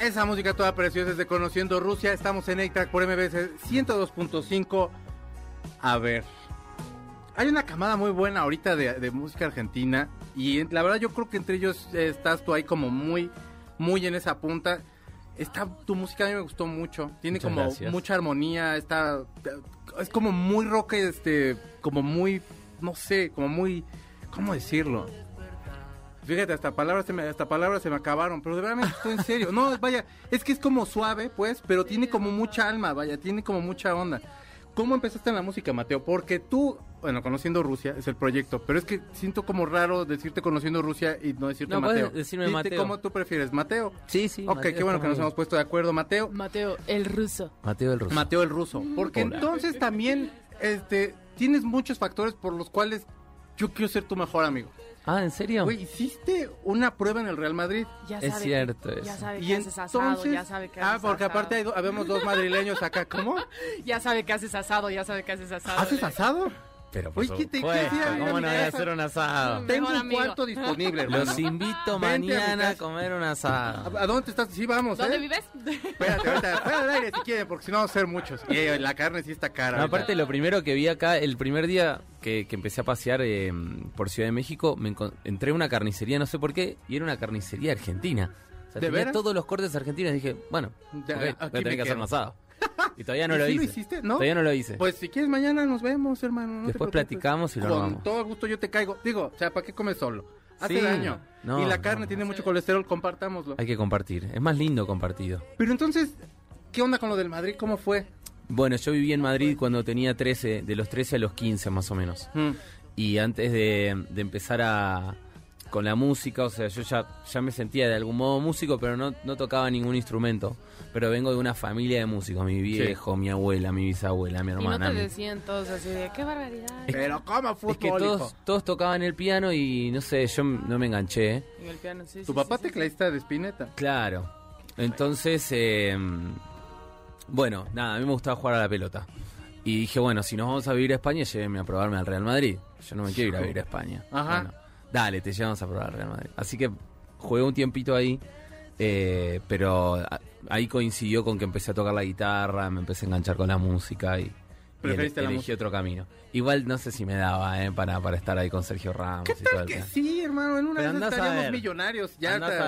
Esa música toda preciosa es de Conociendo Rusia. Estamos en A-Track por MBS 102.5. A ver. Hay una camada muy buena ahorita de, de música argentina. Y la verdad yo creo que entre ellos eh, estás tú ahí como muy, muy en esa punta. Está, tu música a mí me gustó mucho. Tiene Muchas como gracias. mucha armonía. Está, es como muy rock, este, como muy, no sé, como muy, ¿cómo decirlo? Fíjate, hasta palabras, se me, hasta palabras se me acabaron, pero de verdad me gustó en serio. No, vaya, es que es como suave, pues, pero tiene como mucha alma, vaya, tiene como mucha onda. ¿Cómo empezaste en la música, Mateo? Porque tú, bueno, conociendo Rusia es el proyecto, pero es que siento como raro decirte conociendo Rusia y no decirte No, puedes Mateo. decirme Dite Mateo. ¿Cómo tú prefieres? ¿Mateo? Sí, sí. ok, Mateo qué bueno que nos hemos puesto de acuerdo, Mateo. Mateo, el ruso. Mateo el Ruso. Mateo el ruso. Porque Hola. entonces también este, tienes muchos factores por los cuales yo quiero ser tu mejor amigo. Ah, ¿en serio? Güey, hiciste una prueba en el Real Madrid. Ya Es sabe cierto que, eso. Ya sabe que Y haces asado, entonces, ya sabe que ah, haces porque asado. aparte hay do- habemos dos madrileños acá, ¿cómo? [laughs] Ya sabe que haces asado, ya sabe que haces asado. ¿Haces asado? Pero por Oye, ¿qué te- qué supuesto? ¿Cómo no voy a hacer un asado? Tengo Mejor un amigo. cuarto disponible, hermano. Los invito Vente a mi mañana a casa. comer un asado. ¿A a dónde te estás? Sí, vamos, ¿Dónde ¿eh? vives? Espérate, ahorita, fuera del aire si quieren, porque si no va a ser muchos. Y eh, la carne sí está cara. No, ahorita. aparte, lo primero que vi acá, el primer día que, que empecé a pasear eh, por Ciudad de México, me encon- entré a una carnicería, no sé por qué, y era una carnicería argentina. O sea, ¿De tenía veras? todos los cortes argentinos. Dije, bueno, Ya, ok, voy a me tener que hacer quedo. un asado. Y todavía no ¿Y lo sí hice. lo hiciste? ¿No? Todavía no lo hice. Pues si quieres mañana nos vemos, hermano. no Después platicamos y lo Con armamos. todo gusto yo te caigo. Digo, o sea, ¿para qué comes solo? Hace Sí, daño. no, y la carne no. tiene mucho colesterol, compartámoslo. Hay que compartir. Es más lindo compartido. Pero entonces, ¿qué onda con lo del Madrid? ¿Cómo fue? Bueno, yo viví en Madrid cuando tenía 13, de los 13 a los 15 más o menos. Mm. Y antes de, de empezar a con la música, o sea, yo ya, ya me sentía de algún modo músico, pero no, no tocaba ningún instrumento. Pero vengo de una familia de músicos, mi viejo, mi abuela, mi bisabuela, mi Y no hermana. te decían todos así de, qué barbaridad. Pero ¿cómo fútbol, Es que todos, todos tocaban el piano y no sé, yo no me enganché. ¿eh? En el piano, sí, Tu sí, papá sí, sí, tecladista de Spinetta. Claro. Entonces, eh, bueno, nada, a mí me gustaba jugar a la pelota. Y dije, bueno, si nos vamos a vivir a España, llévenme a probarme al Real Madrid. Yo no me quiero ir a vivir a España. Ajá. Bueno, dale, te llevamos a probar al Real Madrid. Así que jugué un tiempito ahí, eh, pero a- ahí coincidió con que empecé a tocar la guitarra, me empecé a enganchar con la música y, Preferiste elegí otro camino. Igual no sé si me daba eh, para, para estar ahí con Sergio Ramos ¿Qué y todo tal el que sí, hermano? En una Pero vez estaríamos millonarios. Ya Andás te- a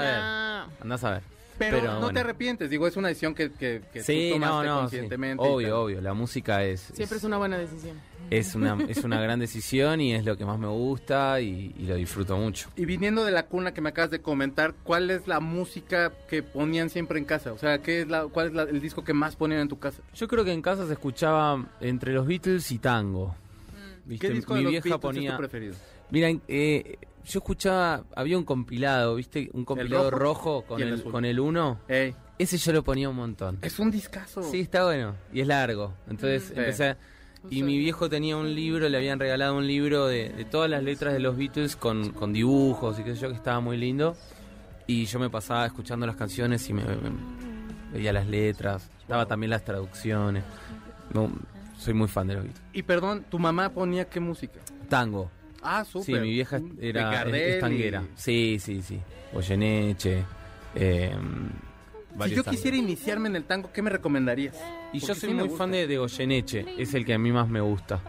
ver. Andás a ver. Pero, no bueno. te arrepientes, digo, es una decisión que, que, que Sí, tú no, tomaste no, sí. conscientemente. Obvio, obvio. La música es, siempre es una buena decisión. es una [laughs] es una gran decisión y es lo que más me gusta y, y lo disfruto mucho. Y viniendo de la cuna que me acabas de comentar, ¿cuál es la música que ponían siempre en casa? O sea, ¿qué es la, ¿cuál es la- el disco que más ponían en tu casa? Yo creo que en casa se escuchaba entre los Beatles y tango. ¿Viste? ¿Qué disco Mi de los vieja Beatles ponía. es tu preferido? Mira, eh, yo escuchaba, había un compilado, ¿viste? Un compilado rojo? rojo, con el con el 1. Ey, Ese yo lo ponía un montón. es un discazo. Sí, está bueno. Y es largo. Entonces Sí. empecé. Y mi viejo tenía un libro, le habían regalado un libro de, de todas las letras de los Beatles con, con dibujos y qué sé yo, que estaba muy lindo. Y yo me pasaba escuchando las canciones y me, me- veía las letras. Estaba también las traducciones. No, soy muy fan de los Beatles. Y perdón, ¿tu mamá ponía qué música? Tango. Ah, súper. Sí, mi vieja De era Gardel es, es y- tanguera. Sí, sí, sí. Goyeneche. Eh, Si varios yo tangos. quisiera iniciarme en el tango, ¿qué me recomendarías? Y yo soy sí muy fan de, de Goyeneche, es el que a mí más me gusta.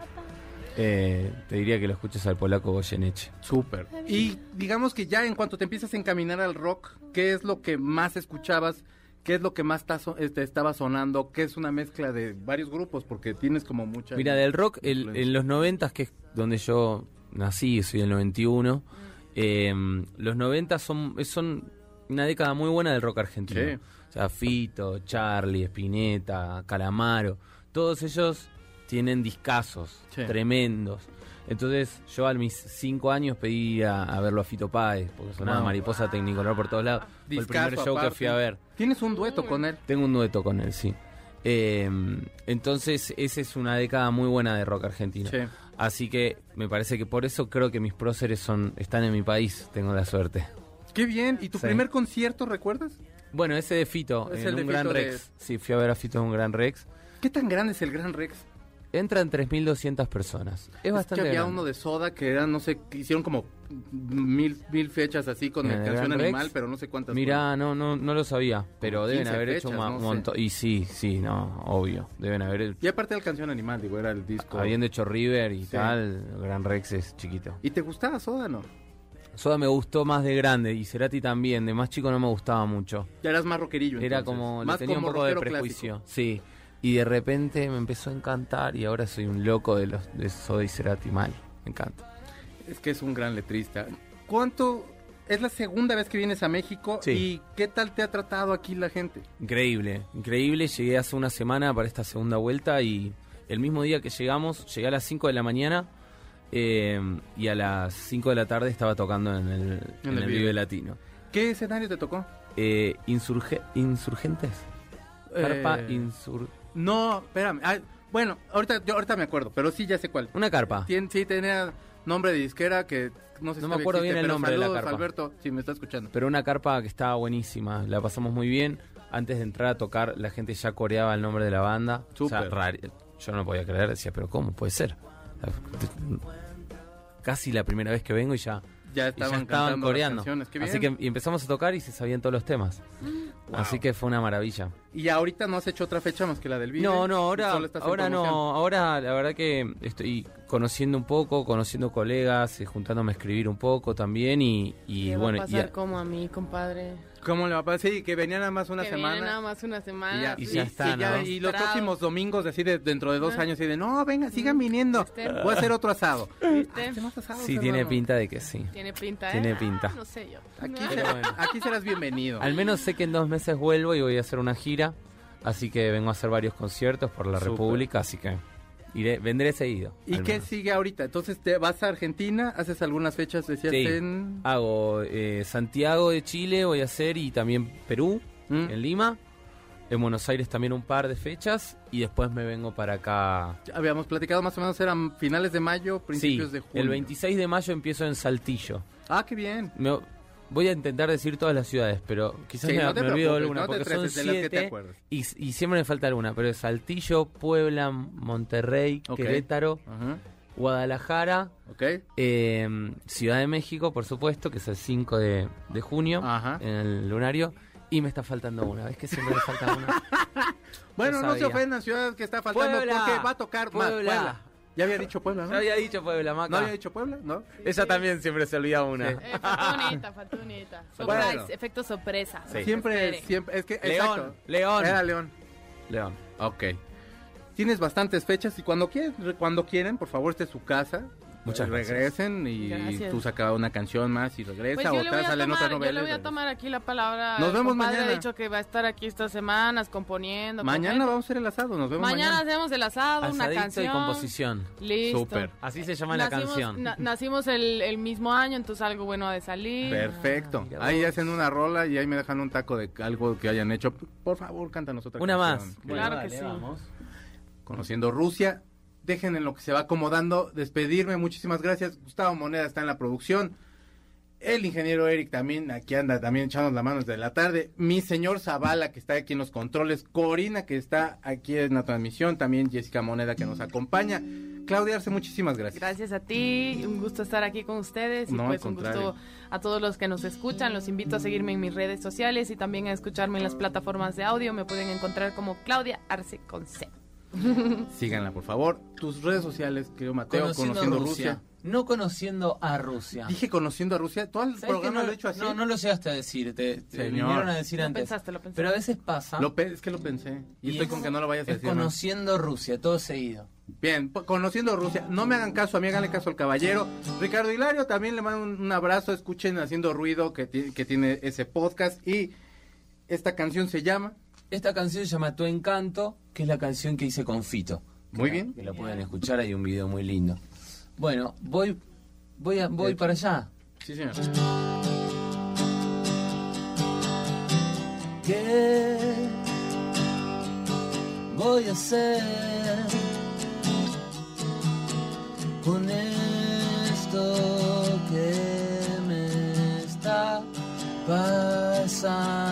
Eh, te diría que lo escuches al polaco Goyeneche. Súper. Y digamos que ya en cuanto te empiezas a encaminar al rock, ¿qué es lo que más escuchabas? ¿Qué es lo que más ta- so- este, estaba sonando? ¿Qué es una mezcla de varios grupos? Porque tienes como mucha... Mira, del rock, el- en los noventas, que es donde yo nací, soy del 91, eh, los noventas son, son una década muy buena del rock argentino. Sí. O sea, Fito, Charlie, Spinetta, Calamaro, todos ellos tienen discazos Sí. tremendos. Entonces yo a mis cinco años pedí a, a verlo a Fito Páez, porque sonaba Wow. mariposa tecnicolor por todos lados. Fue el primer show que fui a ver. Tienes un dueto con él. Tengo un dueto con él, sí. Eh, entonces, esa es una década muy buena de rock argentino. Sí. Así que me parece que por eso creo que mis próceres son están en mi país. Tengo la suerte. Qué bien. ¿Y tu Sí. primer concierto, recuerdas? Bueno, ese de Fito, Es en el de un Gran Fito de- Rex. Sí, fui a ver a Fito en un Gran Rex. ¿Qué tan grande es el Gran Rex? Entran 3.200 personas. Es bastante que había grande. uno de Soda que eran, no sé, que hicieron como mil, mil fechas así con ¿En la el canción Rex? Animal, pero no sé cuántas. Mirá, no, no, no lo sabía, pero deben 15 haber hecho un no montón. Y sí, sí, no, obvio. Deben haber Y aparte de la canción Animal, digo, era el disco. habiendo hecho River y Sí. tal. Gran Rex es chiquito. ¿Y te gustaba Soda, no? Soda me gustó más de grande y Cerati también. De más chico no me gustaba mucho. Ya eras más rockerillo. Era entonces. como, le más tenía un poco de prejuicio. clásico. Sí. Y de repente me empezó a encantar y ahora soy un loco de los de Soda y Cerati mal. Me encanta. Es que es un gran letrista. ¿Cuánto es la segunda vez que vienes a México Sí. y qué tal te ha tratado aquí la gente? Increíble, increíble. Llegué hace una semana para esta segunda vuelta y el mismo día que llegamos, llegué a las 5 de la mañana eh, y a las 5 de la tarde estaba tocando en el, en el el Vive. Latino. ¿Qué escenario te tocó? Eh, insurge- ¿Insurgentes? Carpa Eh, insur... No, espérame. Ah, bueno, ahorita, yo ahorita me acuerdo, pero sí ya sé cuál. Una carpa. Tien- sí, tenía nombre de disquera que no sé No si me todavía acuerdo bien el pero nombre de la saludos, carpa. Alberto, si me está escuchando. Pero una carpa que estaba buenísima, la pasamos muy bien. Antes de entrar a tocar, la gente ya coreaba el nombre de la banda. O sea, Súper. rari- Yo no lo podía creer, decía, pero ¿cómo puede ser? Casi la primera vez que vengo y ya, Ya y ya estaban, estaban cantando las coreando. canciones, qué Así que y empezamos a tocar y se sabían todos los temas. Así que fue una maravilla. Y ahorita no has hecho otra fecha más que la del video. No, no, ahora, ahora no, ahora la verdad que estoy conociendo un poco, conociendo colegas, eh, juntándome a escribir un poco también y, y ¿Qué bueno, va a y pasar a- como a mí, compadre? ¿Cómo le va a pasar? Sí, que venía nada más una que semana. viene nada más una semana. Y ya, Y y, ya está, y ya- ¿no? y los Frustrado. próximos domingos, así de dentro de dos Ah. años, y de no, venga, sigan viniendo. Este. Voy a hacer otro asado. [laughs] ¿Viste? Hacemos asados, sí tiene hermano. pinta de que sí. Tiene pinta, ¿eh? Tiene Ah, pinta. no sé yo. Aquí, No. Pero bueno. aquí serás bienvenido. Al menos sé que en dos meses vuelvo y voy a hacer una gira, así que vengo a hacer varios conciertos por la Súper. República, así que iré, vendré seguido. ¿Y qué menos. sigue ahorita? Entonces, ¿te vas a Argentina? ¿Haces algunas fechas, decías, Sí. en...? Hago eh, Santiago de Chile, voy a hacer, y también Perú, ¿Mm? en Lima. En Buenos Aires también un par de fechas y después me vengo para acá. Habíamos platicado más o menos, eran finales de mayo, principios sí, de junio. el 26 de mayo empiezo en Saltillo. Ah, qué bien. Me- voy a intentar decir todas las ciudades, pero quizás Sí, me, no me olvido alguna, no porque son siete y, y siempre me falta alguna, pero es Saltillo, Puebla, Monterrey. Querétaro. Guadalajara, eh, Ciudad de México, por supuesto, que es el 5 de, de junio, Ajá. en el lunario, y me está faltando una, ¿ves que siempre me falta una? [laughs] Bueno, no se ofendan, ciudad que está faltando, Puebla. porque va a tocar más. Puebla. Ya había dicho Puebla, ¿no? No había dicho Puebla, Maca. ¿No había dicho Puebla? ¿No? Ella también siempre se olvida una. Sí. Eh, faltó unita, faltó unita. Bueno. Surprise, efecto sorpresa. Siempre, Espere. siempre, es que, León, exacto. León. Era León. León. Ok. Tienes bastantes fechas y cuando quieren, cuando quieren, por favor, esta es su casa. Muchas gracias. Regresen y Gracias. tú sacas una canción más y regresa Pues o yo te a salen otras yo novelas. le voy a tomar aquí la palabra. Nos vemos compadre mañana. ha dicho que va a estar aquí estas semanas componiendo. Mañana con vamos a hacer el asado, nos vemos Mañana mañana. hacemos el asado, una Asadito canción. y composición. Listo. Súper. Así se llama la Nacimos- canción. na- nacimos el, el mismo año, entonces algo bueno ha de salir. Perfecto. mira Ahí hacen una rola y ahí me dejan un taco de algo que hayan hecho. Por favor, cántanos otra Una canción. más. Claro que sí. vamos. Conociendo Rusia. Dejen en lo que se va acomodando. Despedirme. Muchísimas gracias. Gustavo Moneda está en la producción. El ingeniero Eric también aquí anda también echándonos la mano desde la tarde. Mi señor Zavala que está aquí en los controles. Corina que está aquí en la transmisión. También Jessica Moneda que nos acompaña. Claudia Arce, muchísimas gracias. Gracias a ti, un gusto estar aquí con ustedes y No, pues un gusto a todos los que nos escuchan. Los invito a seguirme en mis redes sociales y también a escucharme en las plataformas de audio. Me pueden encontrar como Claudia Arce con C. [laughs] Síganla, por favor. Tus redes sociales, querido Mateo, conociendo, Rusia. No conociendo a Rusia. Dije conociendo a Rusia. Todo el ¿Sabes programa no, lo he hecho así. No, no lo llegaste a decir, te, te vinieron a decir Lo antes. pensaste, lo pensaste. Pero a veces pasa. Lo pe- es que lo pensé. Y, estoy es- con que no lo vayas a es decir. ¿no? conociendo Rusia, todo seguido. Bien, conociendo Rusia. No me hagan caso a mí, háganle caso al caballero. Ricardo Hilario, también le mando un, un abrazo. Escuchen Haciendo Ruido, que, que tiene ese podcast. Y esta canción se llama. Esta canción se llama Tu Encanto, que es la canción que hice con Fito. Muy bien. Que la pueden escuchar, hay un video muy lindo. Bueno, voy, voy, a- voy Eh, para allá. Sí, señor. ¿Qué voy a hacer con esto que me está pasando?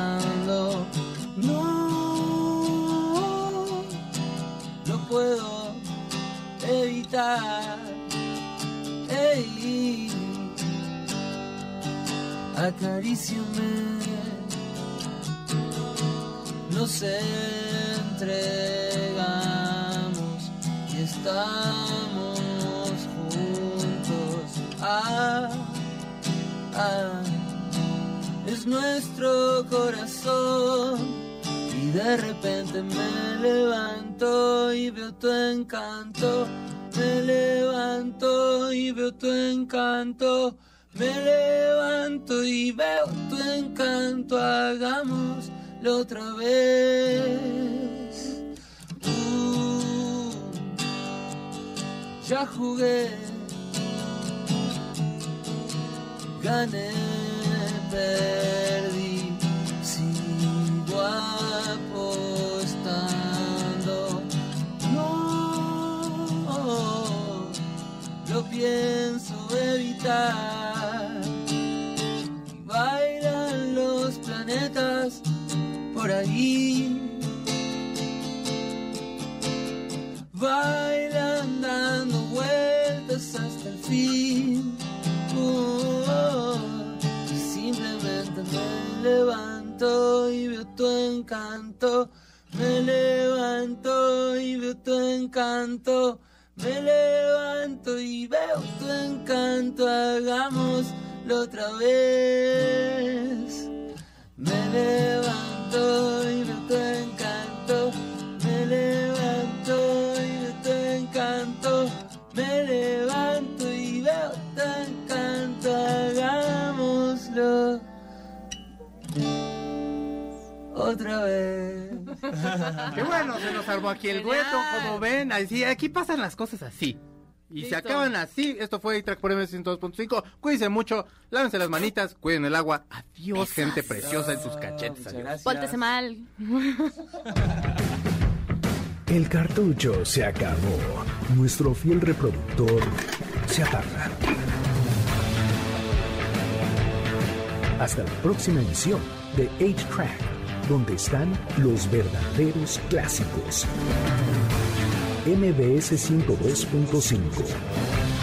Acaríciame nos entregamos y estamos juntos. Ah, ah, es nuestro corazón. Y de repente me levanto y veo tu encanto. Me levanto y veo tu encanto. Me levanto y veo tu encanto. Hagámoslo otra vez. Uh, ya jugué. Gané, perdí. Sigo apostando. No lo pienso pienso evitar. Por ahí. Bailan dando vueltas hasta el fin. Oh, simplemente me levanto y veo tu encanto. Me levanto y veo tu encanto. Me levanto y veo tu encanto. Hagámoslo otra vez. Me levanto y veo tu encanto. Me levanto y veo tu encanto. Me levanto y veo tu encanto. Hagámoslo otra vez. Qué bueno, se nos armó aquí el Genial. dueto, como ven, así, aquí pasan las cosas así. Y se acaban así. Esto fue Track por MS 102.5. Cuídense mucho, lávense las manitas, cuiden el agua. Adiós, gente preciosa en sus cachetes. Muchas Adiós. Pórtese mal. [laughs] El cartucho se acabó. Nuestro fiel reproductor se apaga. Hasta la próxima emisión de 8-Track, donde están los verdaderos clásicos. MBS 102.5.